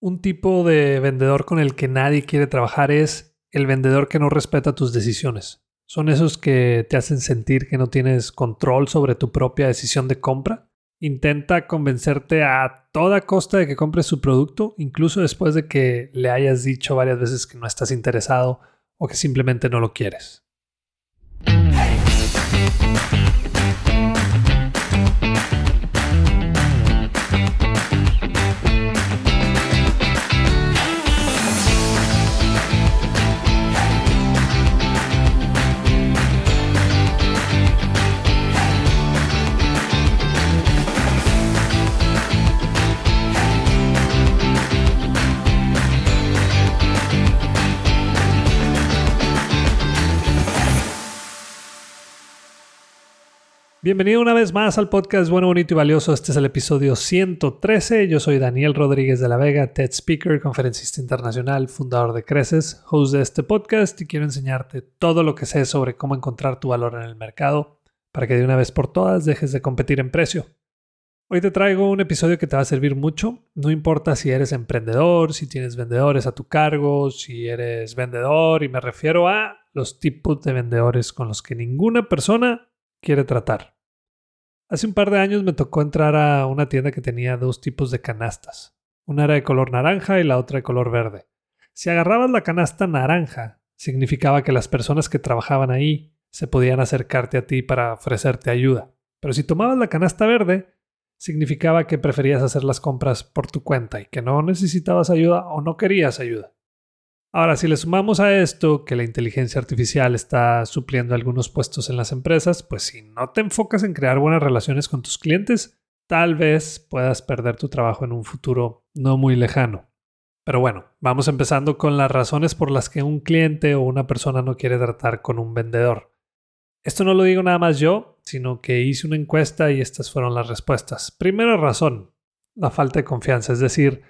Un tipo de vendedor con el que nadie quiere trabajar es el vendedor que no respeta tus decisiones. Son esos que te hacen sentir que no tienes control sobre tu propia decisión de compra. Intenta convencerte a toda costa de que compres su producto, incluso después de que le hayas dicho varias veces que no estás interesado o que simplemente no lo quieres. Bienvenido una vez más al podcast Bueno, Bonito y Valioso. Este es el episodio 113. Yo soy Daniel Rodríguez de la Vega, TED Speaker, conferencista internacional, fundador de Creces, host de este podcast y quiero enseñarte todo lo que sé sobre cómo encontrar tu valor en el mercado para que de una vez por todas dejes de competir en precio. Hoy te traigo un episodio que te va a servir mucho. No importa si eres emprendedor, si tienes vendedores a tu cargo, si eres vendedor y me refiero a los tipos de vendedores con los que ninguna persona quiere tratar. Hace un par de años me tocó entrar a una tienda que tenía dos tipos de canastas. Una era de color naranja y la otra de color verde. Si agarrabas la canasta naranja, significaba que las personas que trabajaban ahí se podían acercarte a ti para ofrecerte ayuda. Pero si tomabas la canasta verde, significaba que preferías hacer las compras por tu cuenta y que no necesitabas ayuda o no querías ayuda. Ahora, si le sumamos a esto que la inteligencia artificial está supliendo algunos puestos en las empresas, pues si no te enfocas en crear buenas relaciones con tus clientes, tal vez puedas perder tu trabajo en un futuro no muy lejano. Pero bueno, vamos empezando con las razones por las que un cliente o una persona no quiere tratar con un vendedor. Esto no lo digo nada más yo, sino que hice una encuesta y estas fueron las respuestas. Primera razón, la falta de confianza, es decir,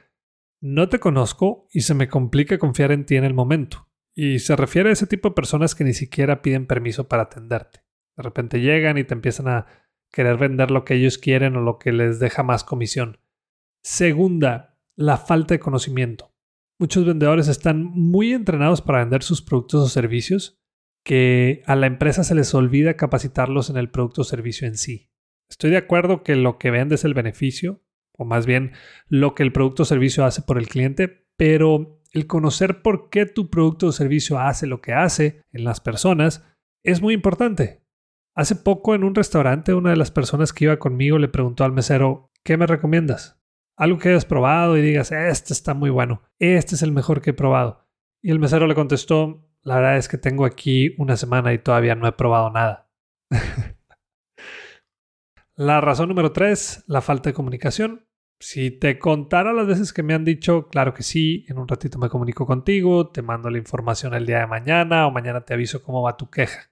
no te conozco y se me complica confiar en ti en el momento. Y se refiere a ese tipo de personas que ni siquiera piden permiso para atenderte. De repente llegan y te empiezan a querer vender lo que ellos quieren o lo que les deja más comisión. Segunda, la falta de conocimiento. Muchos vendedores están muy entrenados para vender sus productos o servicios que a la empresa se les olvida capacitarlos en el producto o servicio en sí. Estoy de acuerdo que lo que vende es el beneficio, o más bien lo que el producto o servicio hace por el cliente, pero el conocer por qué tu producto o servicio hace lo que hace en las personas es muy importante. Hace poco en un restaurante una de las personas que iba conmigo le preguntó al mesero, ¿qué me recomiendas? Algo que hayas probado y digas, este está muy bueno, este es el mejor que he probado. Y el mesero le contestó, la verdad es que tengo aquí una semana y todavía no he probado nada. la razón número tres, la falta de comunicación. Si te contara las veces que me han dicho, claro que sí, en un ratito me comunico contigo, te mando la información el día de mañana o mañana te aviso cómo va tu queja.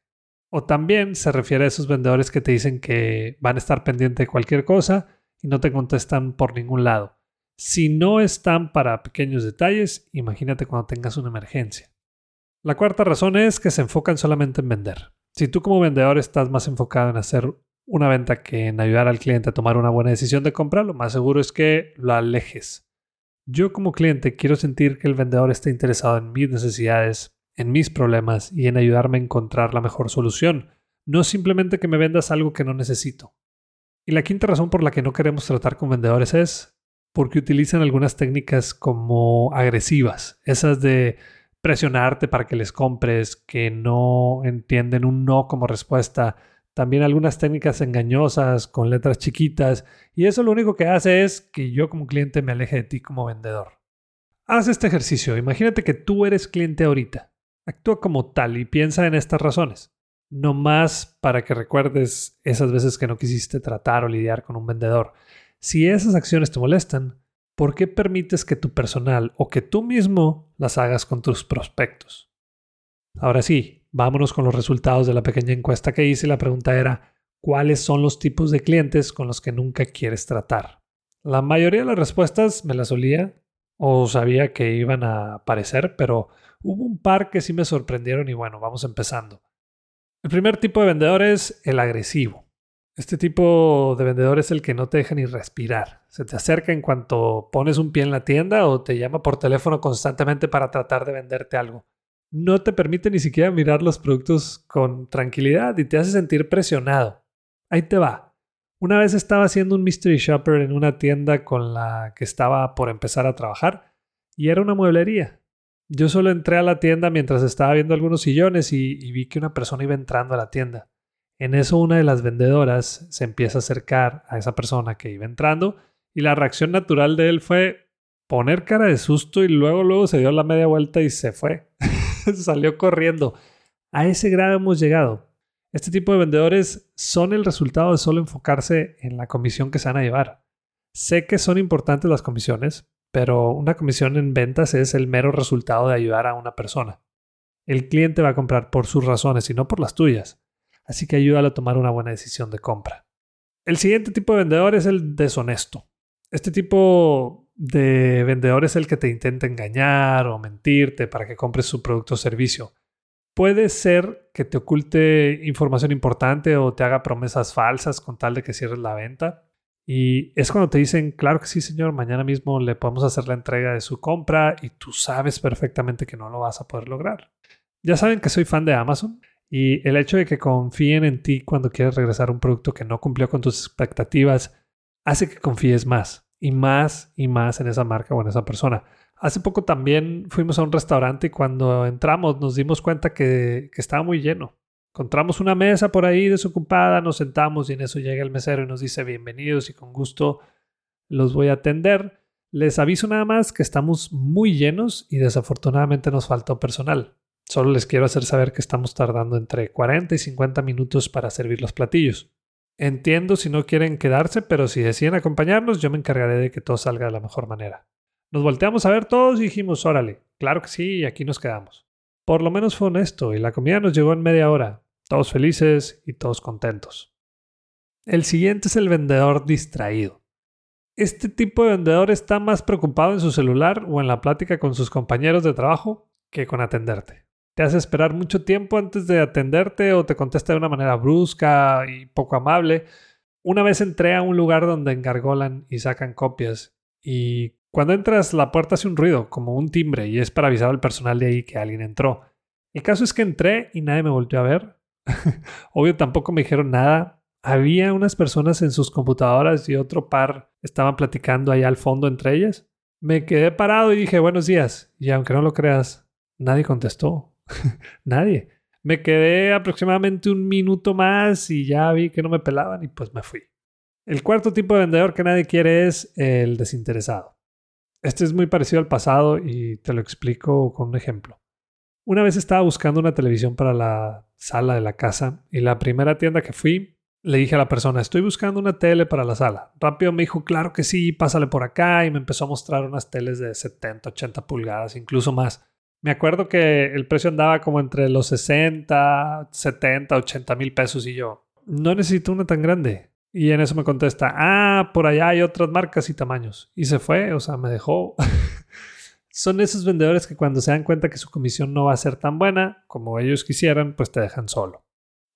O también se refiere a esos vendedores que te dicen que van a estar pendientes de cualquier cosa y no te contestan por ningún lado. Si no están para pequeños detalles, imagínate cuando tengas una emergencia. La cuarta razón es que se enfocan solamente en vender. Si tú como vendedor estás más enfocado en hacer una venta que en ayudar al cliente a tomar una buena decisión de compra, lo más seguro es que lo alejes. Yo como cliente quiero sentir que el vendedor está interesado en mis necesidades, en mis problemas y en ayudarme a encontrar la mejor solución, no simplemente que me vendas algo que no necesito. Y la quinta razón por la que no queremos tratar con vendedores es porque utilizan algunas técnicas como agresivas, esas de presionarte para que les compres, que no entienden un no como respuesta, también algunas técnicas engañosas con letras chiquitas y eso lo único que hace es que yo como cliente me aleje de ti como vendedor. Haz este ejercicio, imagínate que tú eres cliente ahorita. Actúa como tal y piensa en estas razones. No más para que recuerdes esas veces que no quisiste tratar o lidiar con un vendedor. Si esas acciones te molestan, ¿por qué permites que tu personal o que tú mismo las hagas con tus prospectos? Ahora sí, Vámonos con los resultados de la pequeña encuesta que hice. La pregunta era, ¿cuáles son los tipos de clientes con los que nunca quieres tratar? La mayoría de las respuestas me las olía o sabía que iban a aparecer, pero hubo un par que sí me sorprendieron y bueno, vamos empezando. El primer tipo de vendedor es el agresivo. Este tipo de vendedor es el que no te deja ni respirar. Se te acerca en cuanto pones un pie en la tienda o te llama por teléfono constantemente para tratar de venderte algo. No te permite ni siquiera mirar los productos con tranquilidad y te hace sentir presionado. Ahí te va. Una vez estaba haciendo un mystery shopper en una tienda con la que estaba por empezar a trabajar y era una mueblería. Yo solo entré a la tienda mientras estaba viendo algunos sillones y, y vi que una persona iba entrando a la tienda. En eso una de las vendedoras se empieza a acercar a esa persona que iba entrando y la reacción natural de él fue poner cara de susto y luego luego se dio la media vuelta y se fue. Salió corriendo. A ese grado hemos llegado. Este tipo de vendedores son el resultado de solo enfocarse en la comisión que se van a llevar. Sé que son importantes las comisiones, pero una comisión en ventas es el mero resultado de ayudar a una persona. El cliente va a comprar por sus razones y no por las tuyas así que ayúdalo a tomar una buena decisión de compra. El siguiente tipo de vendedor es el deshonesto. Este tipo de vendedor es el que te intenta engañar o mentirte para que compres su producto o servicio. Puede ser que te oculte información importante o te haga promesas falsas con tal de que cierres la venta. Y es cuando te dicen, claro que sí, señor, mañana mismo le podemos hacer la entrega de su compra y tú sabes perfectamente que no lo vas a poder lograr. Ya saben que soy fan de Amazon y el hecho de que confíen en ti cuando quieres regresar un producto que no cumplió con tus expectativas hace que confíes más y más y más en esa marca o en esa persona. Hace poco también fuimos a un restaurante y cuando entramos nos dimos cuenta que, que estaba muy lleno. Encontramos una mesa por ahí desocupada, nos sentamos y en eso llega el mesero y nos dice bienvenidos y con gusto los voy a atender. Les aviso nada más que estamos muy llenos y desafortunadamente nos faltó personal. Solo les quiero hacer saber que estamos tardando entre 40 y 50 minutos para servir los platillos. Entiendo si no quieren quedarse, pero si deciden acompañarnos, yo me encargaré de que todo salga de la mejor manera. Nos volteamos a ver todos y dijimos, órale, claro que sí, y aquí nos quedamos. Por lo menos fue honesto y la comida nos llegó en media hora, todos felices y todos contentos. El siguiente es el vendedor distraído. Este tipo de vendedor está más preocupado en su celular o en la plática con sus compañeros de trabajo que con atenderte te hace esperar mucho tiempo antes de atenderte o te contesta de una manera brusca y poco amable. Una vez entré a un lugar donde engargolan y sacan copias y cuando entras la puerta hace un ruido, como un timbre, y es para avisar al personal de ahí que alguien entró. El caso es que entré y nadie me volvió a ver. Obvio tampoco me dijeron nada. Había unas personas en sus computadoras y otro par estaban platicando ahí al fondo entre ellas. Me quedé parado y dije buenos días. Y aunque no lo creas, nadie contestó. Nadie. Me quedé aproximadamente un minuto más y ya vi que no me pelaban y pues me fui. El cuarto tipo de vendedor que nadie quiere es el desinteresado. Este es muy parecido al pasado y te lo explico con un ejemplo. Una vez estaba buscando una televisión para la sala de la casa y la primera tienda que fui le dije a la persona, estoy buscando una tele para la sala. Rápido me dijo, claro que sí, pásale por acá y me empezó a mostrar unas teles de 70, 80 pulgadas, incluso más. Me acuerdo que el precio andaba como entre los 60, 70, 80 mil pesos y yo, no necesito una tan grande. Y en eso me contesta, ah, por allá hay otras marcas y tamaños. Y se fue, o sea, me dejó. Son esos vendedores que cuando se dan cuenta que su comisión no va a ser tan buena como ellos quisieran, pues te dejan solo.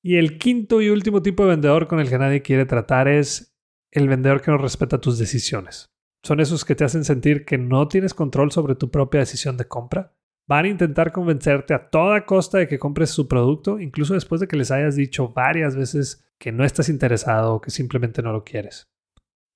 Y el quinto y último tipo de vendedor con el que nadie quiere tratar es el vendedor que no respeta tus decisiones. Son esos que te hacen sentir que no tienes control sobre tu propia decisión de compra Van a intentar convencerte a toda costa de que compres su producto, incluso después de que les hayas dicho varias veces que no estás interesado o que simplemente no lo quieres.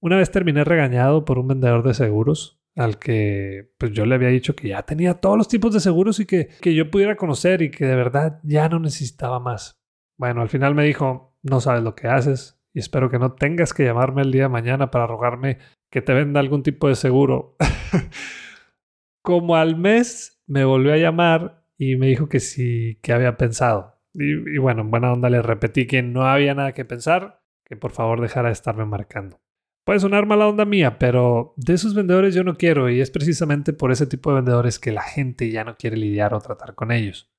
Una vez terminé regañado por un vendedor de seguros al que pues yo le había dicho que ya tenía todos los tipos de seguros y que, que yo pudiera conocer y que de verdad ya no necesitaba más. Bueno, al final me dijo, no sabes lo que haces y espero que no tengas que llamarme el día de mañana para rogarme que te venda algún tipo de seguro. Como al mes me volvió a llamar y me dijo que sí, que había pensado. Y, bueno, en buena onda le repetí que no había nada que pensar, que por favor dejara de estarme marcando. Puede sonar mala onda mía, pero de esos vendedores yo no quiero y es precisamente por ese tipo de vendedores que la gente ya no quiere lidiar o tratar con ellos.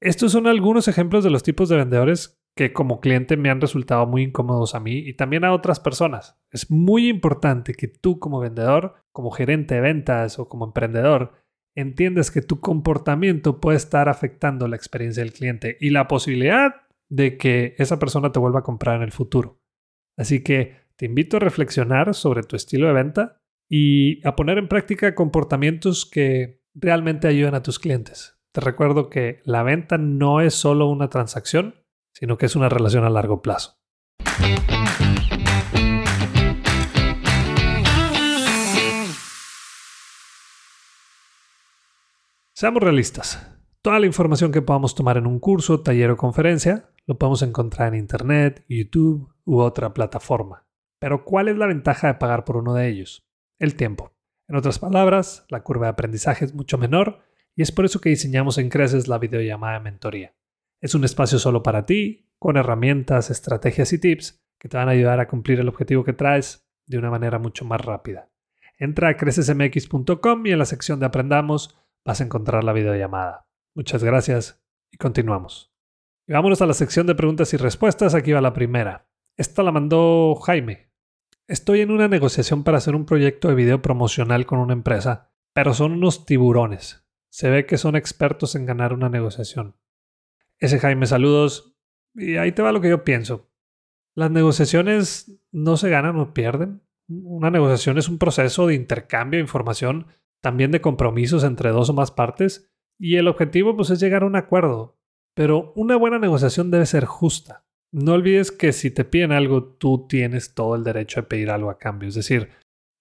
Estos son algunos ejemplos de los tipos de vendedores que como cliente me han resultado muy incómodos a mí y también a otras personas. Es muy importante que tú como vendedor, como gerente de ventas o como emprendedor, entiendes que tu comportamiento puede estar afectando la experiencia del cliente y la posibilidad de que esa persona te vuelva a comprar en el futuro. Así que te invito a reflexionar sobre tu estilo de venta y a poner en práctica comportamientos que realmente ayuden a tus clientes. Te recuerdo que la venta no es solo una transacción, sino que es una relación a largo plazo. Seamos realistas. Toda la información que podamos tomar en un curso, taller o conferencia lo podemos encontrar en Internet, YouTube u otra plataforma. Pero ¿cuál es la ventaja de pagar por uno de ellos? El tiempo. En otras palabras, la curva de aprendizaje es mucho menor y es por eso que diseñamos en Creces la videollamada de mentoría. Es un espacio solo para ti, con herramientas, estrategias y tips que te van a ayudar a cumplir el objetivo que traes de una manera mucho más rápida. Entra a crecesmx.com y en la sección de Aprendamos vas a encontrar la videollamada. Muchas gracias y continuamos. Vámonos a la sección de preguntas y respuestas. Aquí va la primera. Esta la mandó Jaime. Estoy en una negociación para hacer un proyecto de video promocional con una empresa, pero son unos tiburones. Se ve que son expertos en ganar una negociación. Ese Jaime, saludos. Y ahí te va lo que yo pienso. Las negociaciones no se ganan o pierden. Una negociación es un proceso de intercambio de información, también de compromisos entre dos o más partes, y el objetivo pues es llegar a un acuerdo. Pero una buena negociación debe ser justa. No olvides que si te piden algo, tú tienes todo el derecho de pedir algo a cambio. Es decir,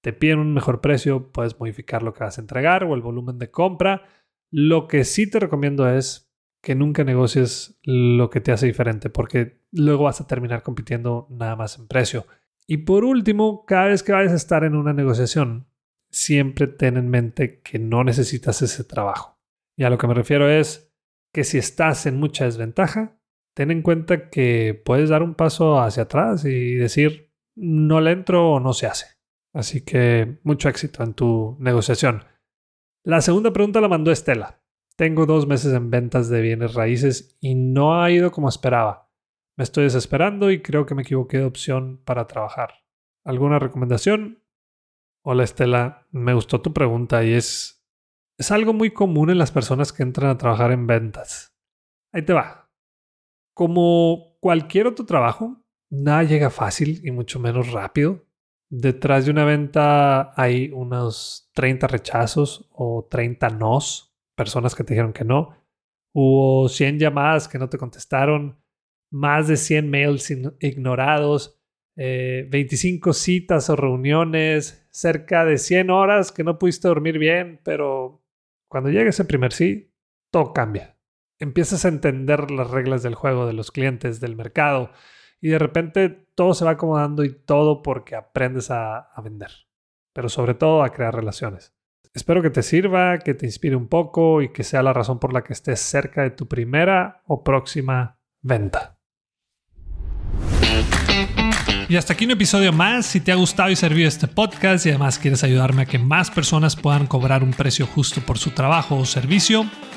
te piden un mejor precio, puedes modificar lo que vas a entregar o el volumen de compra, lo que sí te recomiendo es que nunca negocies lo que te hace diferente, porque luego vas a terminar compitiendo nada más en precio. Y por último, cada vez que vayas a estar en una negociación, siempre ten en mente que no necesitas ese trabajo. Y a lo que me refiero es que si estás en mucha desventaja, ten en cuenta que puedes dar un paso hacia atrás y decir, no le entro o no se hace. Así que mucho éxito en tu negociación. La segunda pregunta la mandó Estela. Tengo dos meses en ventas de bienes raíces y no ha ido como esperaba. Me estoy desesperando y creo que me equivoqué de opción para trabajar. ¿Alguna recomendación? Hola Estela, me gustó tu pregunta y es, es algo muy común en las personas que entran a trabajar en ventas. Ahí te va. Como cualquier otro trabajo, nada llega fácil y mucho menos rápido detrás de una venta hay unos 30 rechazos o 30 nos, personas que te dijeron que no. Hubo 100 llamadas que no te contestaron, más de 100 mails ignorados, 25 eh, citas o reuniones, cerca de 100 horas que no pudiste dormir bien, pero cuando llega ese primer sí, todo cambia. Empiezas a entender las reglas del juego de los clientes, del mercado, y de repente todo se va acomodando y todo porque aprendes a, vender, pero sobre todo a crear relaciones. Espero que te sirva, que te inspire un poco y que sea la razón por la que estés cerca de tu primera o próxima venta. Y hasta aquí un episodio más. Si te ha gustado y servido este podcast y además quieres ayudarme a que más personas puedan cobrar un precio justo por su trabajo o servicio,